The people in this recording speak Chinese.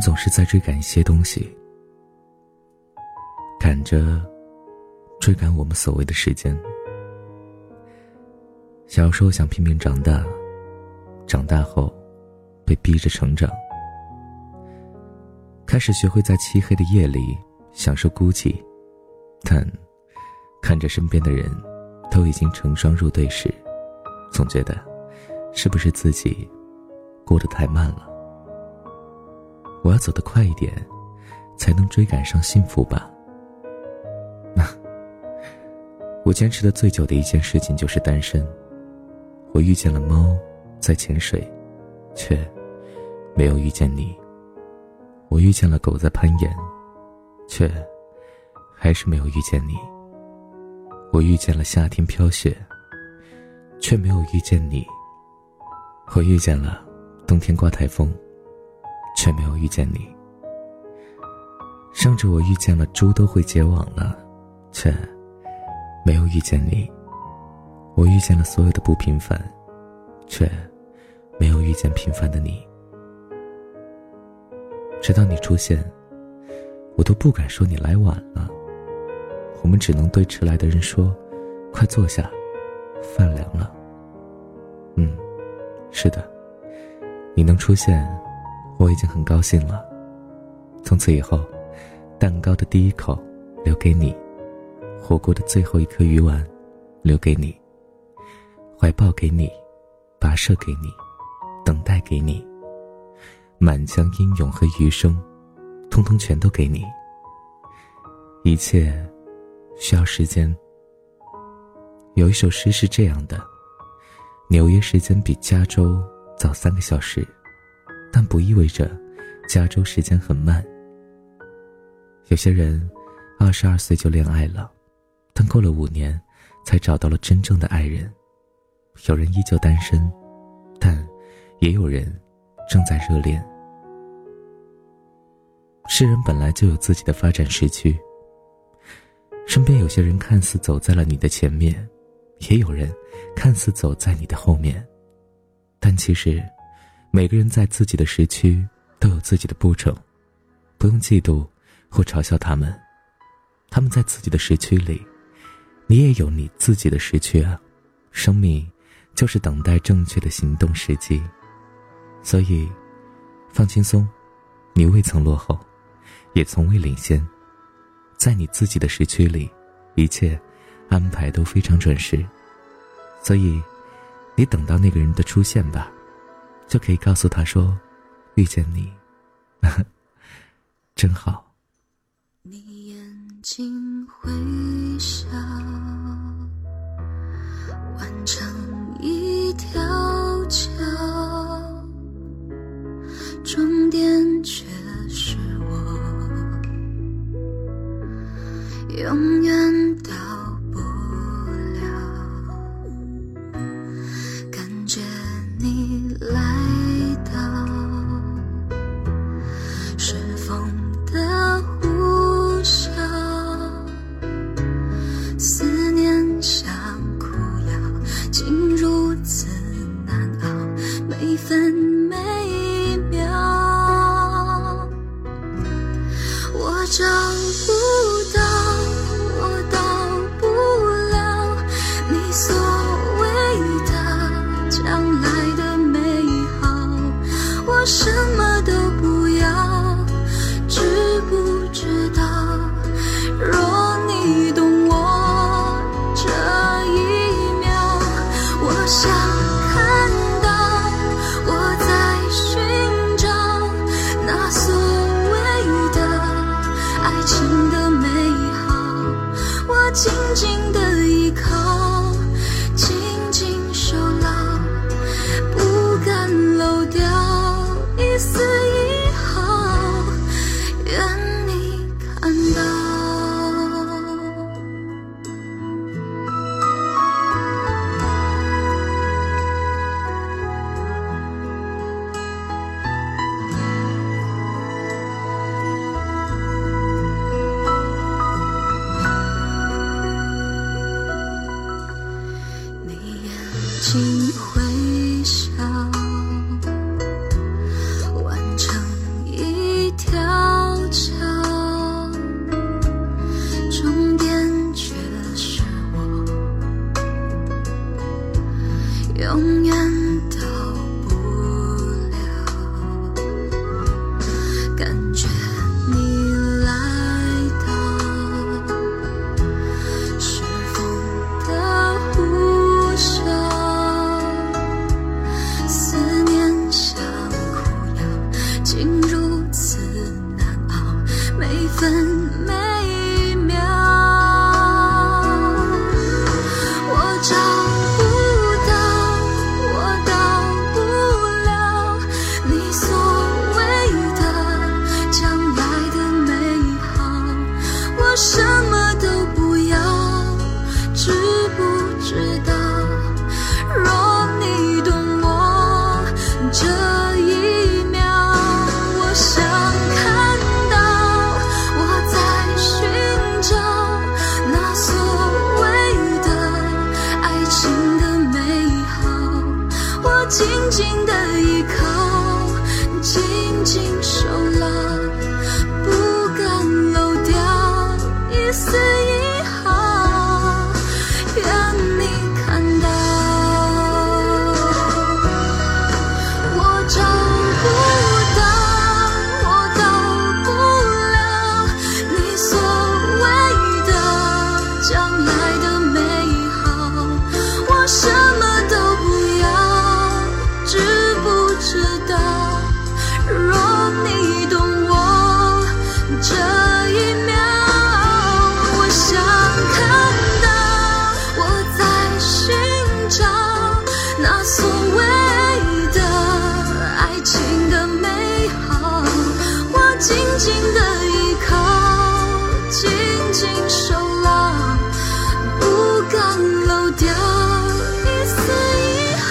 总是在追赶一些东西，赶着追赶我们所谓的时间。小时候想拼命长大，长大后被逼着成长，开始学会在漆黑的夜里享受孤寂，但看着身边的人都已经成双入对时，总觉得是不是自己过得太慢了。我要走得快一点，才能追赶上幸福吧。那，我坚持的最久的一件事情就是单身。我遇见了猫，在潜水，却没有遇见你。我遇见了狗在攀岩，却还是没有遇见你。我遇见了夏天飘雪，却没有遇见你。我遇见了冬天刮台风。却没有遇见你，甚至我遇见了猪都会结网了，却没有遇见你。我遇见了所有的不平凡，却没有遇见平凡的你。直到你出现，我都不敢说你来晚了。我们只能对迟来的人说：“快坐下，饭凉了。”嗯，是的，你能出现。我已经很高兴了。从此以后，蛋糕的第一口留给你，火锅的最后一颗鱼丸留给你，怀抱给你，跋涉给你，等待给你，满腔英勇和余生，通通全都给你。一切需要时间。有一首诗是这样的：纽约时间比加州早三个小时。但不意味着加州时间很慢。有些人二十二岁就恋爱了，但过了五年才找到了真正的爱人。有人依旧单身，但也有人正在热恋。世人本来就有自己的发展时区。身边有些人看似走在了你的前面，也有人看似走在你的后面，但其实。每个人在自己的时区都有自己的步骤，不用嫉妒或嘲笑他们。他们在自己的时区里，你也有你自己的时区啊。生命就是等待正确的行动时机，所以放轻松，你未曾落后，也从未领先。在你自己的时区里，一切安排都非常准时，所以你等到那个人的出现吧。就可以告诉他说：“遇见你，真好。”你眼睛会笑，完成一条桥，终点却是我，永远到。静静的完分紧紧的依靠，紧紧手拉，不敢漏掉一丝一毫。